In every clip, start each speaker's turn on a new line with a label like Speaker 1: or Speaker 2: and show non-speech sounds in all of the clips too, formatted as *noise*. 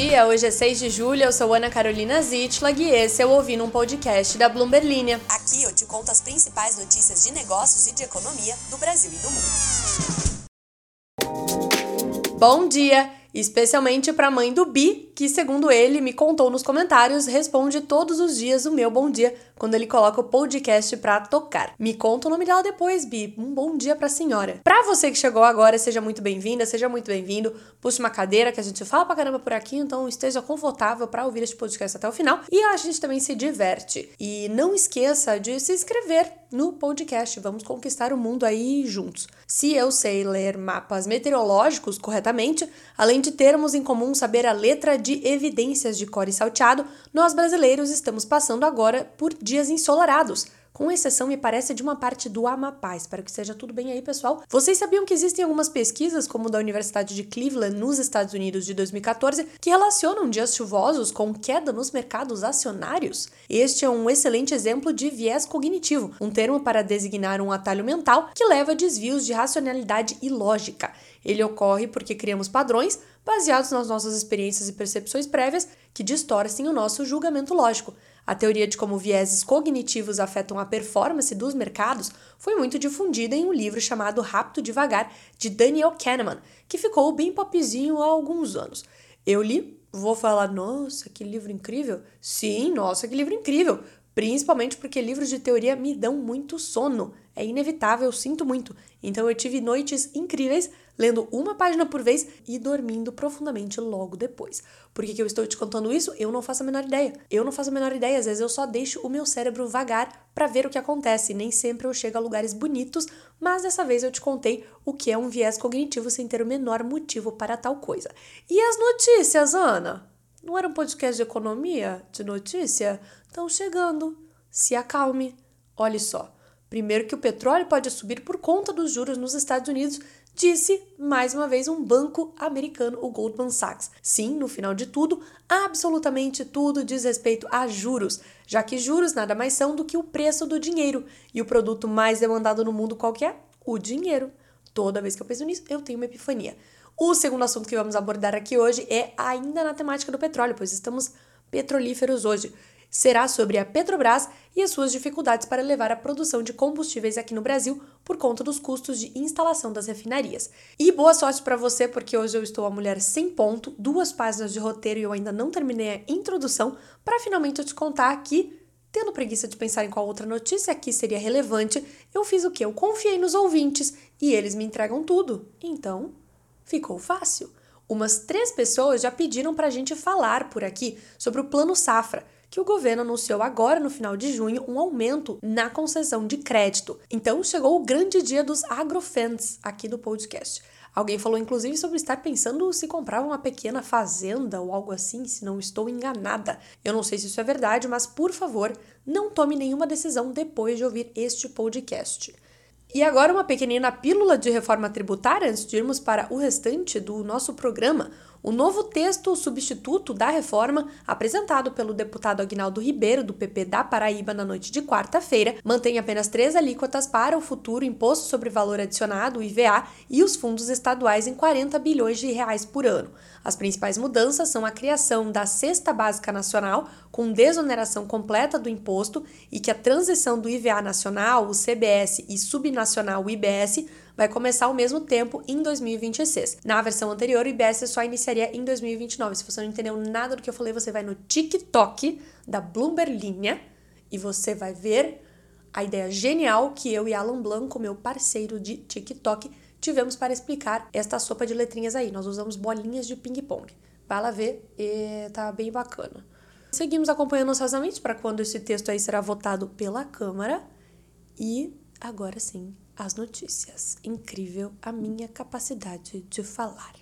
Speaker 1: dia, hoje é 6 de julho, eu sou Ana Carolina Zitlag e esse é o Ouvindo um Podcast da Bloomberg Linha.
Speaker 2: Aqui eu te conto as principais notícias de negócios e de economia do Brasil e do
Speaker 1: mundo. Bom dia! especialmente para a mãe do Bi, que, segundo ele, me contou nos comentários, responde todos os dias o meu bom dia quando ele coloca o podcast para tocar. Me conta o nome dela depois, Bi. Um bom dia para a senhora. Para você que chegou agora, seja muito bem-vinda, seja muito bem-vindo. Puxe uma cadeira que a gente fala pra caramba por aqui, então esteja confortável para ouvir este podcast até o final e a gente também se diverte. E não esqueça de se inscrever no podcast. Vamos conquistar o mundo aí juntos. Se eu sei ler mapas meteorológicos corretamente, além de termos em comum saber a letra de evidências de core salteado, nós brasileiros estamos passando agora por dias ensolarados com exceção, me parece, de uma parte do Amapá. Espero que seja tudo bem aí, pessoal. Vocês sabiam que existem algumas pesquisas, como da Universidade de Cleveland, nos Estados Unidos, de 2014, que relacionam dias chuvosos com queda nos mercados acionários? Este é um excelente exemplo de viés cognitivo, um termo para designar um atalho mental que leva a desvios de racionalidade e lógica. Ele ocorre porque criamos padrões baseados nas nossas experiências e percepções prévias que distorcem o nosso julgamento lógico. A teoria de como vieses cognitivos afetam a performance dos mercados foi muito difundida em um livro chamado Rápido Devagar, de Daniel Kahneman, que ficou bem popzinho há alguns anos. Eu li, vou falar, nossa, que livro incrível? Sim, nossa, que livro incrível! Principalmente porque livros de teoria me dão muito sono. É inevitável, sinto muito. Então eu tive noites incríveis lendo uma página por vez e dormindo profundamente logo depois. Por que, que eu estou te contando isso? Eu não faço a menor ideia. Eu não faço a menor ideia. Às vezes eu só deixo o meu cérebro vagar para ver o que acontece. Nem sempre eu chego a lugares bonitos, mas dessa vez eu te contei o que é um viés cognitivo sem ter o menor motivo para tal coisa. E as notícias, Ana? Não era um podcast de economia? De notícia? Estão chegando. Se acalme. Olhe só. Primeiro que o petróleo pode subir por conta dos juros nos Estados Unidos, disse mais uma vez um banco americano, o Goldman Sachs. Sim, no final de tudo, absolutamente tudo diz respeito a juros, já que juros nada mais são do que o preço do dinheiro. E o produto mais demandado no mundo qual é? O dinheiro. Toda vez que eu penso nisso, eu tenho uma epifania. O segundo assunto que vamos abordar aqui hoje é ainda na temática do petróleo, pois estamos petrolíferos hoje será sobre a Petrobras e as suas dificuldades para levar a produção de combustíveis aqui no Brasil por conta dos custos de instalação das refinarias. E boa sorte para você, porque hoje eu estou a mulher sem ponto, duas páginas de roteiro e eu ainda não terminei a introdução, para finalmente eu te contar que Tendo preguiça de pensar em qual outra notícia aqui seria relevante, eu fiz o que? Eu confiei nos ouvintes e eles me entregam tudo. Então, ficou fácil. Umas três pessoas já pediram para a gente falar por aqui sobre o Plano Safra, que o governo anunciou agora no final de junho um aumento na concessão de crédito. Então chegou o grande dia dos agrofans aqui do podcast. Alguém falou inclusive sobre estar pensando se comprava uma pequena fazenda ou algo assim, se não estou enganada. Eu não sei se isso é verdade, mas por favor, não tome nenhuma decisão depois de ouvir este podcast. E agora uma pequenina pílula de reforma tributária antes de irmos para o restante do nosso programa. O novo texto substituto da reforma, apresentado pelo deputado Agnaldo Ribeiro, do PP da Paraíba, na noite de quarta-feira, mantém apenas três alíquotas para o futuro Imposto sobre Valor Adicionado, IVA, e os fundos estaduais em 40 bilhões de reais por ano. As principais mudanças são a criação da Cesta Básica Nacional, com desoneração completa do imposto, e que a transição do IVA nacional, o CBS e subnacional, o IBS, vai começar ao mesmo tempo em 2026. Na versão anterior, o IBS só iniciaria em 2029. Se você não entendeu nada do que eu falei, você vai no TikTok da Bloomberg Linha e você vai ver a ideia genial que eu e Alan Blanco, meu parceiro de TikTok, tivemos para explicar esta sopa de letrinhas aí. Nós usamos bolinhas de ping-pong. Vai lá ver, e tá bem bacana. Seguimos acompanhando ansiosamente para quando esse texto aí será votado pela Câmara. E agora sim, as notícias. Incrível a minha capacidade de falar.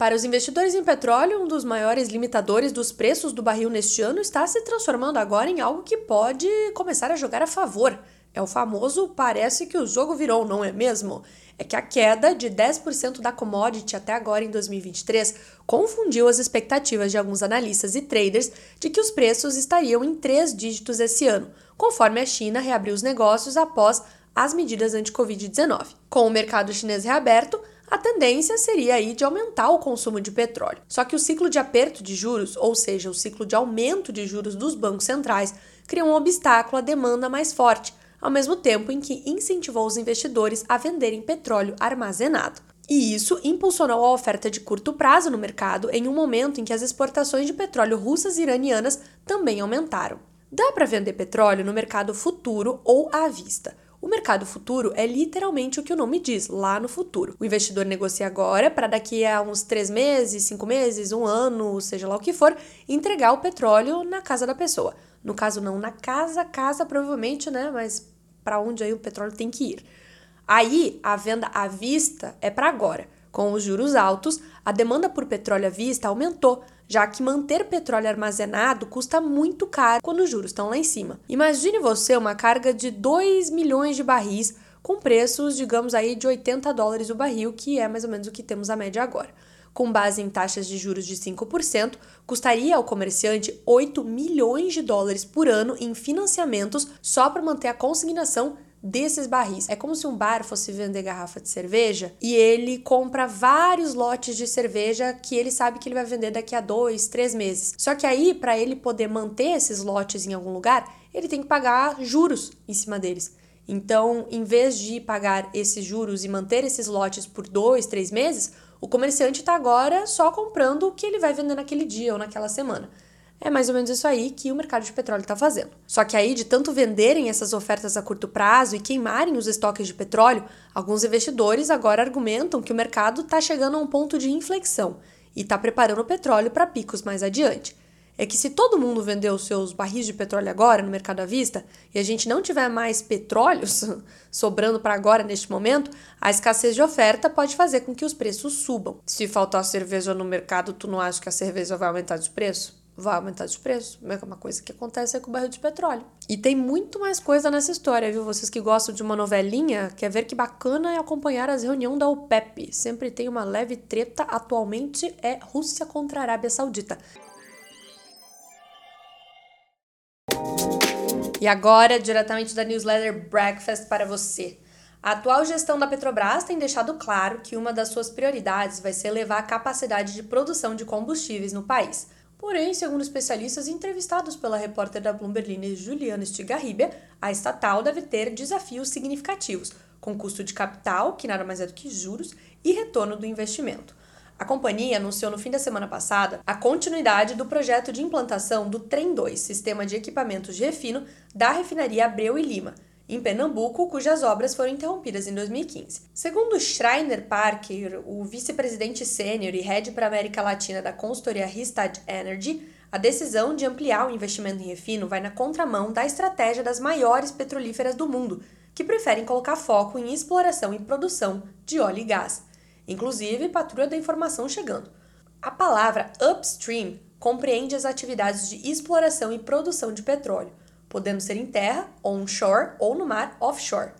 Speaker 1: Para os investidores em petróleo, um dos maiores limitadores dos preços do barril neste ano está se transformando agora em algo que pode começar a jogar a favor. É o famoso parece que o jogo virou, não é mesmo? é que a queda de 10% da commodity até agora em 2023 confundiu as expectativas de alguns analistas e traders de que os preços estariam em três dígitos esse ano, conforme a China reabriu os negócios após as medidas anti-Covid-19. Com o mercado chinês reaberto, a tendência seria aí de aumentar o consumo de petróleo. Só que o ciclo de aperto de juros, ou seja, o ciclo de aumento de juros dos bancos centrais, cria um obstáculo à demanda mais forte, ao mesmo tempo em que incentivou os investidores a venderem petróleo armazenado. E isso impulsionou a oferta de curto prazo no mercado em um momento em que as exportações de petróleo russas e iranianas também aumentaram. Dá para vender petróleo no mercado futuro ou à vista. O mercado futuro é literalmente o que o nome diz, lá no futuro. O investidor negocia agora para daqui a uns três meses, cinco meses, um ano, seja lá o que for, entregar o petróleo na casa da pessoa. No caso, não na casa, casa provavelmente, né? Mas para onde aí o petróleo tem que ir. Aí, a venda à vista é para agora. Com os juros altos, a demanda por petróleo à vista aumentou, já que manter petróleo armazenado custa muito caro quando os juros estão lá em cima. Imagine você uma carga de 2 milhões de barris com preços, digamos aí, de 80 dólares o barril, que é mais ou menos o que temos a média agora. Com base em taxas de juros de 5%, custaria ao comerciante 8 milhões de dólares por ano em financiamentos só para manter a consignação desses barris. É como se um bar fosse vender garrafa de cerveja e ele compra vários lotes de cerveja que ele sabe que ele vai vender daqui a dois, três meses. Só que aí, para ele poder manter esses lotes em algum lugar, ele tem que pagar juros em cima deles. Então, em vez de pagar esses juros e manter esses lotes por dois, três meses, o comerciante está agora só comprando o que ele vai vender naquele dia ou naquela semana. É mais ou menos isso aí que o mercado de petróleo está fazendo. Só que aí, de tanto venderem essas ofertas a curto prazo e queimarem os estoques de petróleo, alguns investidores agora argumentam que o mercado está chegando a um ponto de inflexão e está preparando o petróleo para picos mais adiante. É que se todo mundo vender os seus barris de petróleo agora no mercado à vista e a gente não tiver mais petróleos *laughs* sobrando para agora neste momento, a escassez de oferta pode fazer com que os preços subam. Se faltar cerveja no mercado, tu não acha que a cerveja vai aumentar de preço? vai aumentar os preços. É uma coisa que acontece com o barril de petróleo. E tem muito mais coisa nessa história, viu? Vocês que gostam de uma novelinha, quer ver que bacana é acompanhar as reuniões da OPEP. Sempre tem uma leve treta, atualmente é Rússia contra a Arábia Saudita. E agora, diretamente da newsletter Breakfast para você. A atual gestão da Petrobras tem deixado claro que uma das suas prioridades vai ser elevar a capacidade de produção de combustíveis no país. Porém, segundo especialistas entrevistados pela repórter da Bloomberg Juliana Stigarribia, a estatal deve ter desafios significativos, com custo de capital, que nada mais é do que juros, e retorno do investimento. A companhia anunciou no fim da semana passada a continuidade do projeto de implantação do Trem 2, sistema de equipamentos de refino da refinaria Abreu e Lima, em Pernambuco, cujas obras foram interrompidas em 2015. Segundo Schreiner Parker, o vice-presidente sênior e head para a América Latina da consultoria Ristad Energy, a decisão de ampliar o investimento em refino vai na contramão da estratégia das maiores petrolíferas do mundo, que preferem colocar foco em exploração e produção de óleo e gás. Inclusive, patrulha da informação chegando. A palavra upstream compreende as atividades de exploração e produção de petróleo, podendo ser em terra, onshore ou no mar, offshore.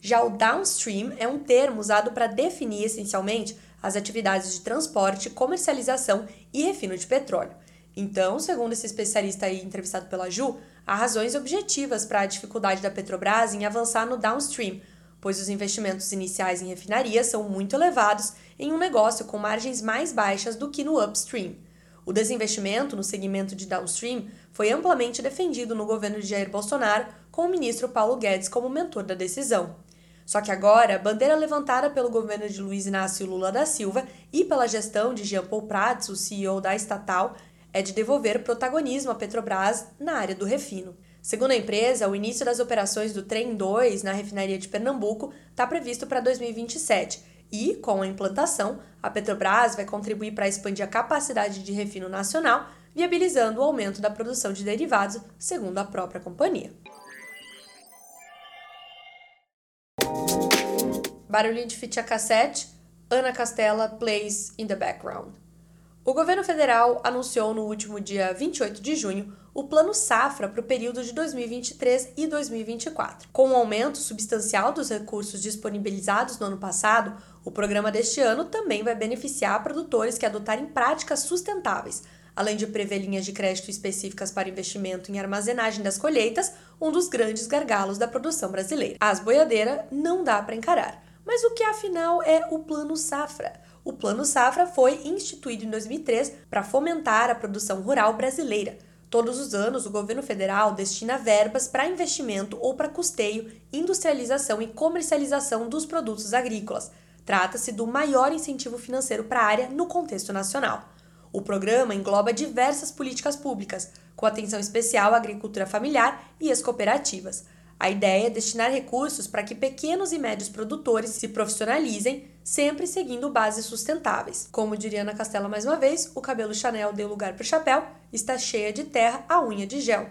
Speaker 1: Já o downstream é um termo usado para definir essencialmente as atividades de transporte, comercialização e refino de petróleo. Então, segundo esse especialista aí entrevistado pela Ju, há razões objetivas para a dificuldade da Petrobras em avançar no downstream, pois os investimentos iniciais em refinarias são muito elevados em um negócio com margens mais baixas do que no upstream. O desinvestimento no segmento de downstream foi amplamente defendido no governo de Jair Bolsonaro, com o ministro Paulo Guedes como mentor da decisão. Só que agora, a bandeira levantada pelo governo de Luiz Inácio Lula da Silva e pela gestão de Jean Paul Prats, o CEO da estatal, é de devolver protagonismo à Petrobras na área do refino. Segundo a empresa, o início das operações do Trem 2 na refinaria de Pernambuco está previsto para 2027 e, com a implantação, a Petrobras vai contribuir para expandir a capacidade de refino nacional, viabilizando o aumento da produção de derivados, segundo a própria companhia. Barulhinho de fita cassete, Ana Castela plays in the background. O governo federal anunciou no último dia 28 de junho o Plano Safra para o período de 2023 e 2024. Com o um aumento substancial dos recursos disponibilizados no ano passado, o programa deste ano também vai beneficiar produtores que adotarem práticas sustentáveis, além de prever linhas de crédito específicas para investimento em armazenagem das colheitas, um dos grandes gargalos da produção brasileira. As boiadeiras não dá para encarar. Mas o que afinal é o Plano Safra? O Plano Safra foi instituído em 2003 para fomentar a produção rural brasileira. Todos os anos, o governo federal destina verbas para investimento ou para custeio, industrialização e comercialização dos produtos agrícolas. Trata-se do maior incentivo financeiro para a área no contexto nacional. O programa engloba diversas políticas públicas, com atenção especial à agricultura familiar e às cooperativas. A ideia é destinar recursos para que pequenos e médios produtores se profissionalizem, sempre seguindo bases sustentáveis. Como diria Ana Castela mais uma vez, o cabelo Chanel deu lugar para o chapéu, está cheia de terra a unha de gel.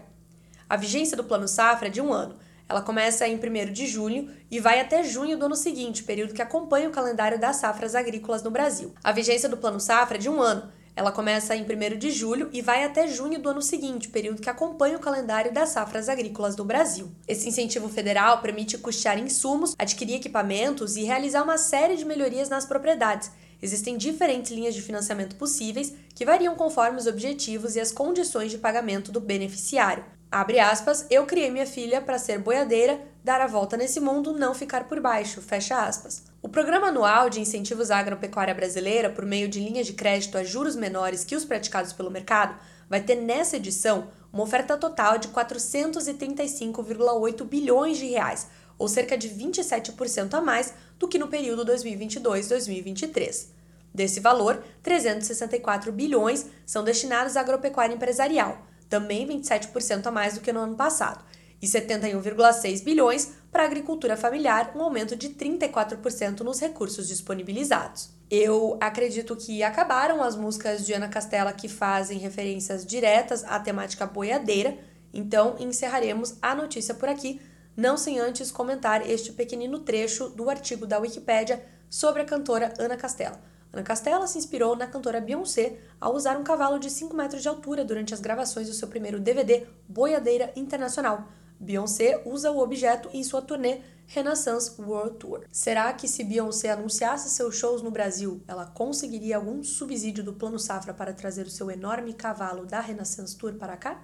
Speaker 1: A vigência do Plano Safra é de um ano. Ela começa em 1 de julho e vai até junho do ano seguinte, período que acompanha o calendário das safras agrícolas no Brasil. A vigência do Plano Safra é de um ano. Ela começa em 1 de julho e vai até junho do ano seguinte, período que acompanha o calendário das safras agrícolas do Brasil. Esse incentivo federal permite custear insumos, adquirir equipamentos e realizar uma série de melhorias nas propriedades. Existem diferentes linhas de financiamento possíveis que variam conforme os objetivos e as condições de pagamento do beneficiário. Abre aspas, eu criei minha filha para ser boiadeira, dar a volta nesse mundo, não ficar por baixo, fecha aspas. O Programa Anual de Incentivos à Agropecuária Brasileira, por meio de linhas de crédito a juros menores que os praticados pelo mercado, vai ter nessa edição uma oferta total de 435,8 bilhões de reais, ou cerca de 27% a mais do que no período 2022-2023. Desse valor, 364 bilhões são destinados à agropecuária empresarial, também 27% a mais do que no ano passado, e 71,6 bilhões para a agricultura familiar, um aumento de 34% nos recursos disponibilizados. Eu acredito que acabaram as músicas de Ana Castela que fazem referências diretas à temática boiadeira, então encerraremos a notícia por aqui, não sem antes comentar este pequenino trecho do artigo da Wikipédia sobre a cantora Ana Castela. Ana Castela se inspirou na cantora Beyoncé ao usar um cavalo de 5 metros de altura durante as gravações do seu primeiro DVD Boiadeira Internacional, Beyoncé usa o objeto em sua turnê Renaissance World Tour. Será que se Beyoncé anunciasse seus shows no Brasil, ela conseguiria algum subsídio do Plano Safra para trazer o seu enorme cavalo da Renaissance Tour para cá?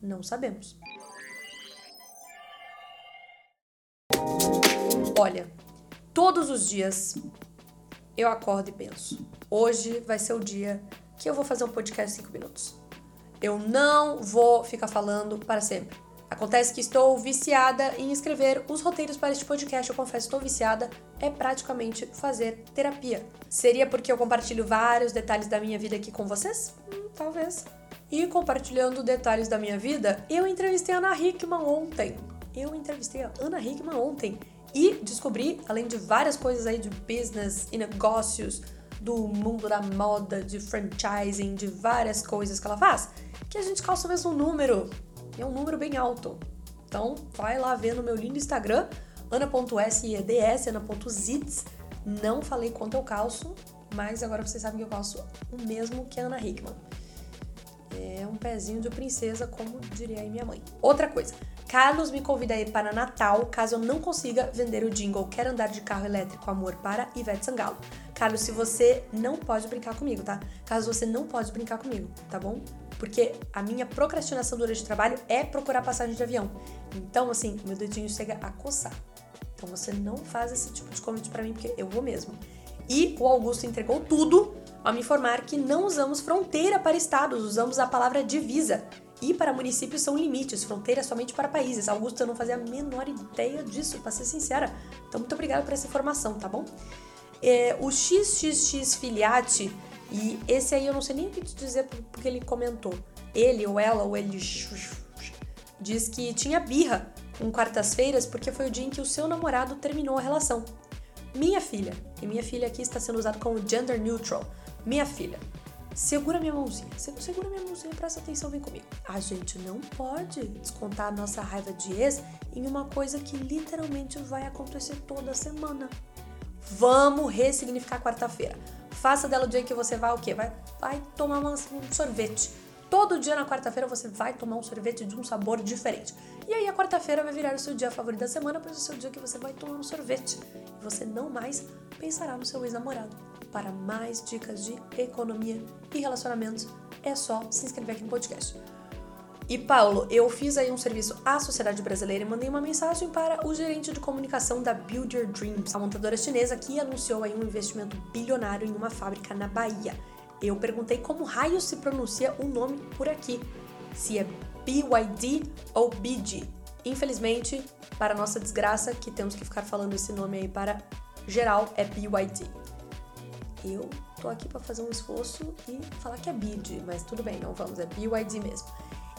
Speaker 1: Não sabemos. Olha, todos os dias eu acordo e penso: hoje vai ser o dia que eu vou fazer um podcast 5 minutos. Eu não vou ficar falando para sempre. Acontece que estou viciada em escrever os roteiros para este podcast. Eu confesso, estou viciada. É praticamente fazer terapia. Seria porque eu compartilho vários detalhes da minha vida aqui com vocês? Hum, talvez. E compartilhando detalhes da minha vida, eu entrevistei a Ana Hickman ontem. Eu entrevistei a Ana Hickman ontem e descobri, além de várias coisas aí de business e negócios, do mundo da moda, de franchising, de várias coisas que ela faz, que a gente calça o mesmo número é um número bem alto. Então, vai lá ver no meu lindo Instagram, ana.seds, ana.zits. Não falei quanto eu calço, mas agora vocês sabem que eu calço o mesmo que a Ana Hickman. É um pezinho de princesa, como diria aí minha mãe. Outra coisa, Carlos me convida aí para Natal, caso eu não consiga vender o jingle Quero Andar de Carro Elétrico Amor para Ivete Sangalo. Carlos, se você não pode brincar comigo, tá? Caso você não pode brincar comigo, tá bom? porque a minha procrastinação durante o trabalho é procurar passagem de avião. Então, assim, meu dedinho chega a coçar. Então você não faz esse tipo de convite para mim, porque eu vou mesmo. E o Augusto entregou tudo ao me informar que não usamos fronteira para estados, usamos a palavra divisa. E para municípios são limites, fronteira somente para países. Augusto, eu não fazia a menor ideia disso, para ser sincera. Então, muito obrigada por essa informação, tá bom? É, o XXX Filiate e esse aí eu não sei nem o que te dizer porque ele comentou. Ele ou ela ou ele diz que tinha birra com quartas-feiras porque foi o dia em que o seu namorado terminou a relação. Minha filha, e minha filha aqui está sendo usado como gender neutral. Minha filha, segura minha mãozinha. Segura minha mãozinha, presta atenção, vem comigo. A gente não pode descontar a nossa raiva de ex em uma coisa que literalmente vai acontecer toda semana. Vamos ressignificar quarta-feira. Faça dela o dia que você vai o quê? Vai, vai tomar um sorvete. Todo dia na quarta-feira você vai tomar um sorvete de um sabor diferente. E aí a quarta-feira vai virar o seu dia favorito da semana, pois é o seu dia que você vai tomar um sorvete. E você não mais pensará no seu ex-namorado. Para mais dicas de economia e relacionamentos, é só se inscrever aqui no podcast. E Paulo, eu fiz aí um serviço à sociedade brasileira e mandei uma mensagem para o gerente de comunicação da Build Your Dreams, a montadora chinesa que anunciou aí um investimento bilionário em uma fábrica na Bahia. Eu perguntei como raio se pronuncia o nome por aqui, se é BYD ou BG. Infelizmente, para nossa desgraça, que temos que ficar falando esse nome aí para geral, é BYD. Eu tô aqui para fazer um esforço e falar que é BID, mas tudo bem, não vamos, é BYD mesmo.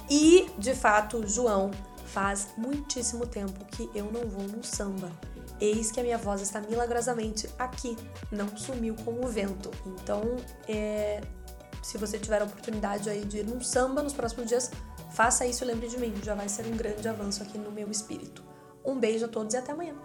Speaker 1: E, de fato, João, faz muitíssimo tempo que eu não vou num samba. Eis que a minha voz está milagrosamente aqui, não sumiu com o vento. Então, é, se você tiver a oportunidade aí de ir num samba nos próximos dias, faça isso e lembre de mim, já vai ser um grande avanço aqui no meu espírito. Um beijo a todos e até amanhã.